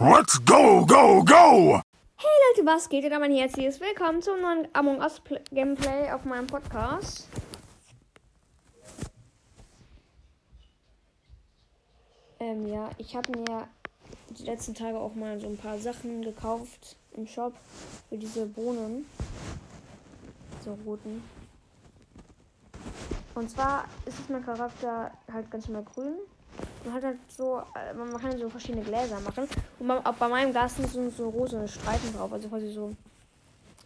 Let's go, go, go! Hey Leute, was geht? Und ein herzliches Willkommen zum neuen Among Us Pl Gameplay auf meinem Podcast. Ähm, ja, ich habe mir die letzten Tage auch mal so ein paar Sachen gekauft im Shop für diese Bohnen. So roten. Und zwar ist es mein Charakter halt ganz normal grün. Man hat halt so, äh, man kann so verschiedene Gläser machen. Und bei, auch bei meinem Glas sind so rosa Streifen drauf, also quasi so,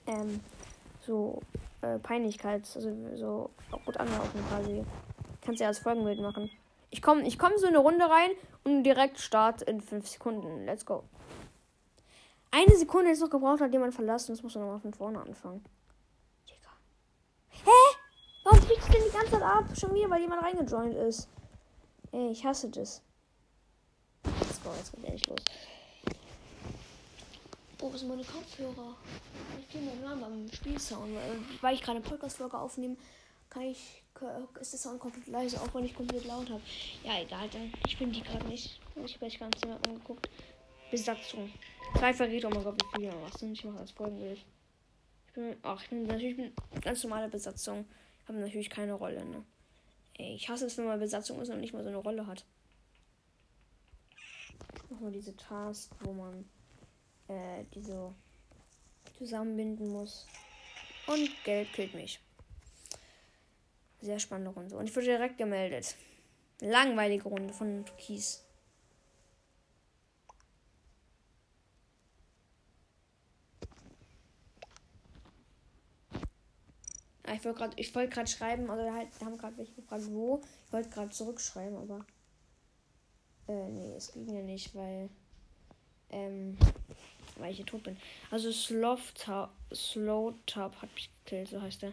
ähm, so äh, Peinlichkeits, also so gut anlaufen quasi. Kannst du ja als Folgenbild machen. Ich komme ich komm so eine Runde rein und direkt Start in 5 Sekunden. Let's go. Eine Sekunde ist noch gebraucht, hat jemand verlassen. Das muss man nochmal von vorne anfangen. Digga. Hä? Warum kriegt ich denn die ganze Zeit ab? Schon wieder, weil jemand reingejoint ist. Ey, ich hasse das. Let's go, jetzt geht endlich los. Wo sind meine Kopfhörer? Ich gehe mal mal beim Spielsound. Weil, ich gerade Podcast-Folge aufnehme, kann ich, ist der Sound komplett leise, auch wenn ich komplett laut habe. Ja, egal, dann. Ich bin die gerade nicht. Ich habe euch ganz mehr angeguckt. Besatzung. Zwei Verräter, oh mein Gott, wie viele was sind. Ich mache das Folgenbild. Ich bin, ach, ich bin natürlich bin ganz normale Besatzung. Ich habe natürlich keine Rolle, ne? Ey, ich hasse es, wenn man Besatzung ist und nicht mal so eine Rolle hat. Nochmal diese Task, wo man äh, diese zusammenbinden muss. Und Geld killt mich. Sehr spannende Runde. Und ich wurde direkt gemeldet. Langweilige Runde von Kies. Ich wollte gerade gerade schreiben, also halt, haben gerade welche gefragt, wo. Ich wollte gerade zurückschreiben, aber. Äh, nee, es ging ja nicht, weil. Ähm. Weil ich hier tot bin. Also Slow Top, Slow hat mich gekillt, so heißt er.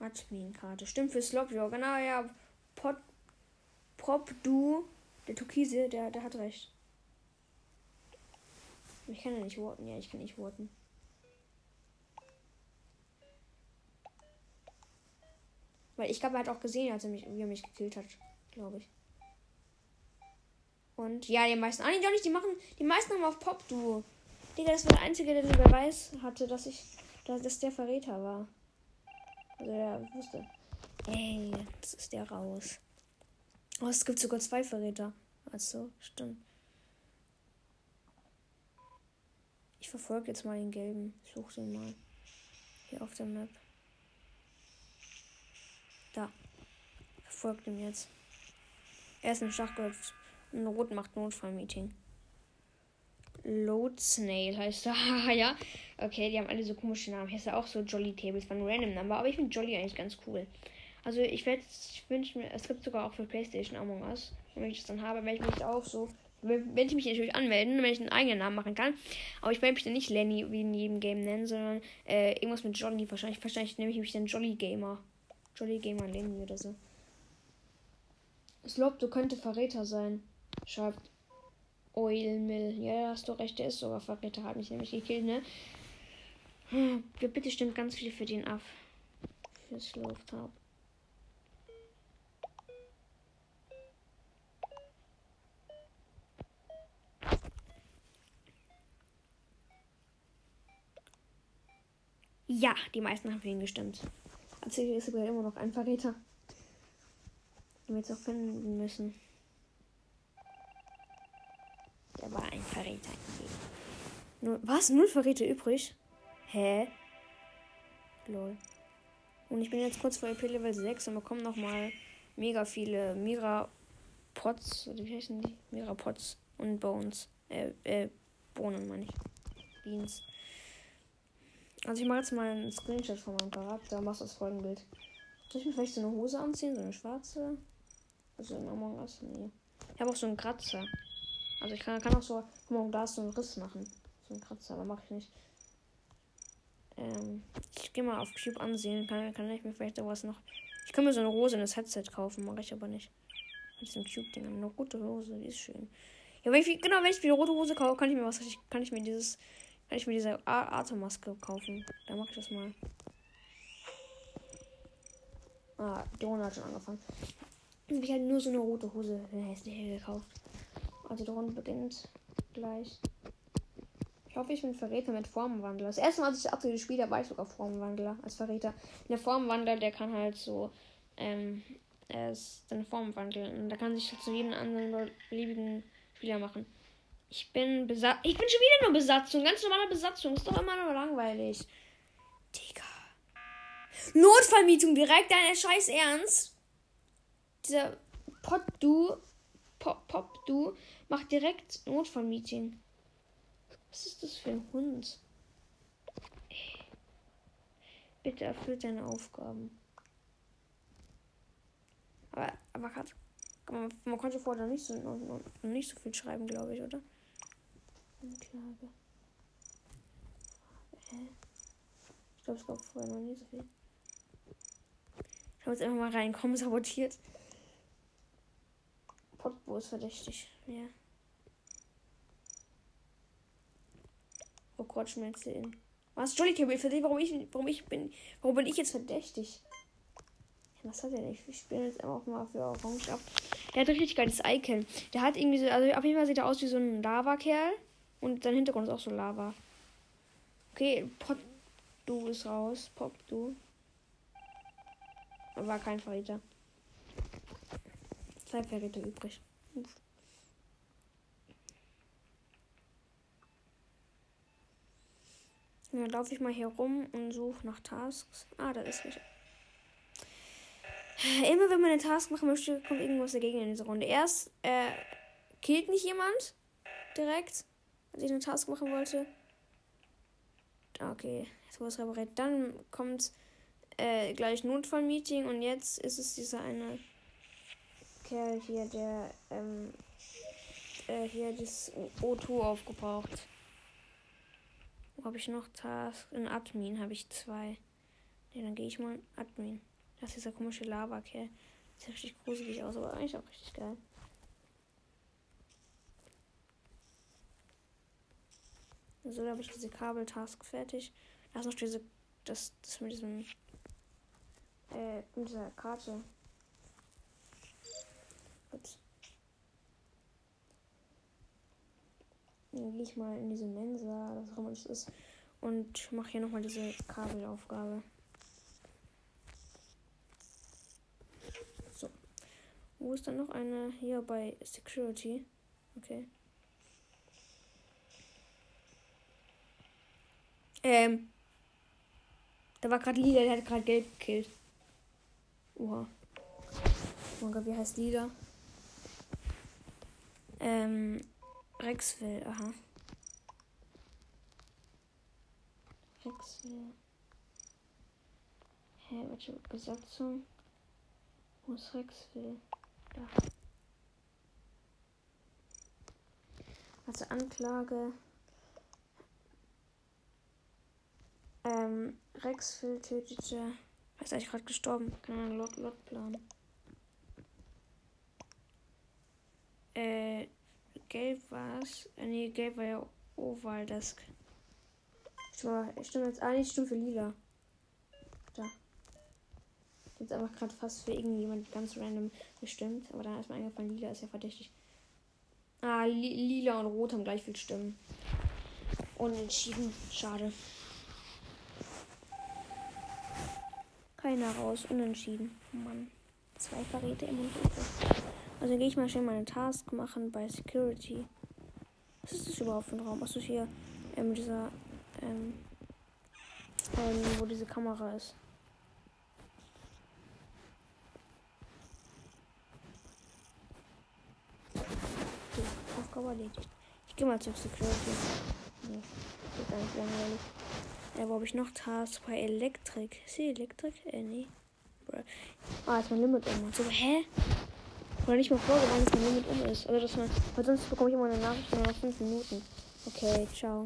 Admin-Karte. Stimmt für Slop, ja, genau, ja. Pot, Prop Du, der Türkise, der, der hat recht. Ich kann ja nicht worten, ja, ich kann nicht worten. Weil ich glaube, er hat auch gesehen, als er mich, wie er mich gekillt hat, glaube ich. Und ja, die meisten. Ah, nee, doch nicht, die machen. Die meisten haben auf Pop Duo. Digga, das war der Einzige, der den Beweis hatte, dass ich. dass, dass der Verräter war. Also der wusste. Ey, jetzt ist der raus. Oh, es gibt sogar zwei Verräter. Also, stimmt. Ich verfolge jetzt mal den gelben. Ich suche den mal. Hier auf der Map. Da. Verfolgt ihn jetzt. Er ist im Schachgolf. Rot macht Notfallmeeting. Load Snail heißt er. ja. Okay, die haben alle so komische Namen. Hier ist ja auch so Jolly Tables von Random Number. Aber ich finde Jolly eigentlich ganz cool. Also ich werde, ich wünsche mir, es gibt sogar auch für PlayStation Among Us. Wenn ich das dann habe, werde ich mich auch so, werde ich mich natürlich anmelden, wenn ich einen eigenen Namen machen kann. Aber ich werde mich dann nicht Lenny wie in jedem Game nennen, sondern äh, irgendwas mit Jolly. Wahrscheinlich, wahrscheinlich nenne ich mich dann Jolly Gamer. Jolly Gamer Lenny oder so. Slop, du könnte Verräter sein. Schreibt Oilmill. Ja, hast du recht, der ist sogar Verräter, hat mich nämlich gekillt, ne? Hm, bitte stimmt ganz viel für den ab. Für Slow Top. Ja, die meisten haben für ihn gestimmt. Hier ist sogar immer noch ein Verräter. Den wir jetzt auch finden müssen. Der war ein Verräter. Nur, was? Null Verräter übrig? Hä? Lol. Und ich bin jetzt kurz vor EP Level 6 und bekomme nochmal mega viele Mira Pots. Wie heißen die? Mira Pots und Bones. Äh, äh, Bohnen meine ich. Beans. Also ich mache jetzt mal einen Screenshot von meinem Charakter, mach das Folgenbild. Soll ich mir vielleicht so eine Hose anziehen, so eine schwarze? Also in Among Us? Nee. Ich habe auch so einen Kratzer. Also ich kann, kann auch so, da ist so einen Riss machen. So einen Kratzer, aber mache ich nicht. Ähm, ich gehe mal auf Cube ansehen, kann, kann ich mir vielleicht was noch. Ich kann mir so eine Rose in das Headset kaufen, mache ich aber nicht. Mit diesem Cube-Ding. Eine rote Hose, die ist schön. Ja, wenn ich, genau, wenn ich die rote Hose kaufe, kann ich mir was kann ich mir dieses kann ich mir diese Atemmaske kaufen. Dann mache ich das mal. Ah, Runde hat schon angefangen. Habe ich halt nur so eine rote Hose, hässliche gekauft. Also die Runde beginnt gleich. Ich hoffe, ich bin Verräter mit Formwandler. Das erste Mal, als ich Update gespielt habe, war ich sogar Formwandler als Verräter. Der Formwandler, der kann halt so, ähm, er ist seine Form wandeln. Und da kann sich halt zu jedem anderen beliebigen Spieler machen. Ich bin Besatz. Ich bin schon wieder nur Besatzung. Ganz normale Besatzung. Ist doch immer nur langweilig. Digga. Notfallmietung direkt, deine Scheiß Ernst. Dieser Pop du Pop, Pop du macht direkt Notfallmeeting. Was ist das für ein Hund? Bitte erfüllt deine Aufgaben. Aber, aber grad, man, man konnte vorher nicht, so, noch, nicht so viel schreiben, glaube ich, oder? Anklage. Hä? Ich glaube, es gab vorher noch nie so viel. Ich habe jetzt einfach mal reinkommen, sabotiert. Ist verdächtig. Ja. Oh Gott, schmelze ihn. Was? Jolly für dich? Warum ich, warum ich bin, warum bin ich jetzt verdächtig? Was hat er nicht? Ich spiele jetzt einfach mal für Orange ab. Der hat ein richtig geiles Icon. Der hat irgendwie so, also auf jeden Fall sieht er aus wie so ein Lava-Kerl. Und sein Hintergrund ist auch so Lava. Okay, Pop, du ist raus. Pop, du. War kein Verräter. Zwei Verräter übrig. Uff. Dann laufe ich mal hier rum und suche nach Tasks. Ah, da ist nicht. Immer wenn man eine Task machen möchte, kommt irgendwas dagegen in diese Runde. Erst äh, killt nicht jemand direkt, als ich eine Task machen wollte. Okay, jetzt wurde es repariert. Dann kommt äh, gleich Notfallmeeting und jetzt ist es dieser eine Kerl hier, der ähm, äh, hier das O2 aufgebraucht. Wo habe ich noch Task? In Admin habe ich zwei. Ja, dann gehe ich mal in Admin. Das ist dieser komische Lava-Kerl. Sieht richtig gruselig aus, aber eigentlich auch richtig geil. So, da habe ich diese Kabeltask fertig. Da ist noch diese, das, das mit diesem, äh, mit dieser Karte. Dann gehe ich mal in diese Mensa, das auch immer das ist, und mache hier nochmal diese Kabelaufgabe. Wo ist dann noch eine? Hier bei Security. Okay. Ähm. Da war gerade Lila, der hat gerade gelb gekillt. Oha. Oh mein Gott, wie heißt Lila? Ähm. Rexville, aha. Rexville. Hä, welche Besatzung? Wo ist Rexville? Da. Also Anklage. Ähm, Rexville tötete. Ist eigentlich gerade gestorben? Keine Ahnung, Lot, Lot Plan. Äh, gelb war es. Äh, nee, gelb war ja Oval Desk. Ich stimme jetzt. Ah, nee, ich stimme für lila. Da. Jetzt einfach gerade fast für irgendjemand ganz random bestimmt. Aber dann ist mir eingefallen, lila ist ja verdächtig. Ah, li lila und rot haben gleich viel Stimmen. Unentschieden. Schade. Keiner raus. Unentschieden. Mann. Zwei Verräte im Unglück. Also gehe ich mal schnell meine Task machen bei Security. Was ist das überhaupt für ein Raum? Achso, hier ähm, dieser, ähm, ähm, wo diese Kamera ist. Aufgabe erledigt. Ich gehe mal zur Security. Nee, geht gar langweilig. Äh, wo habe ich noch Tasks bei Elektrik? Ist hier Elektrik? Äh, nee. Ah, ist mein Limit um. So, hä? Oder nicht mal vorgewarnt, dass mein Limit um ist. Also, dass man, weil sonst bekomme ich immer eine Nachricht nach 5 Minuten. Okay, ciao.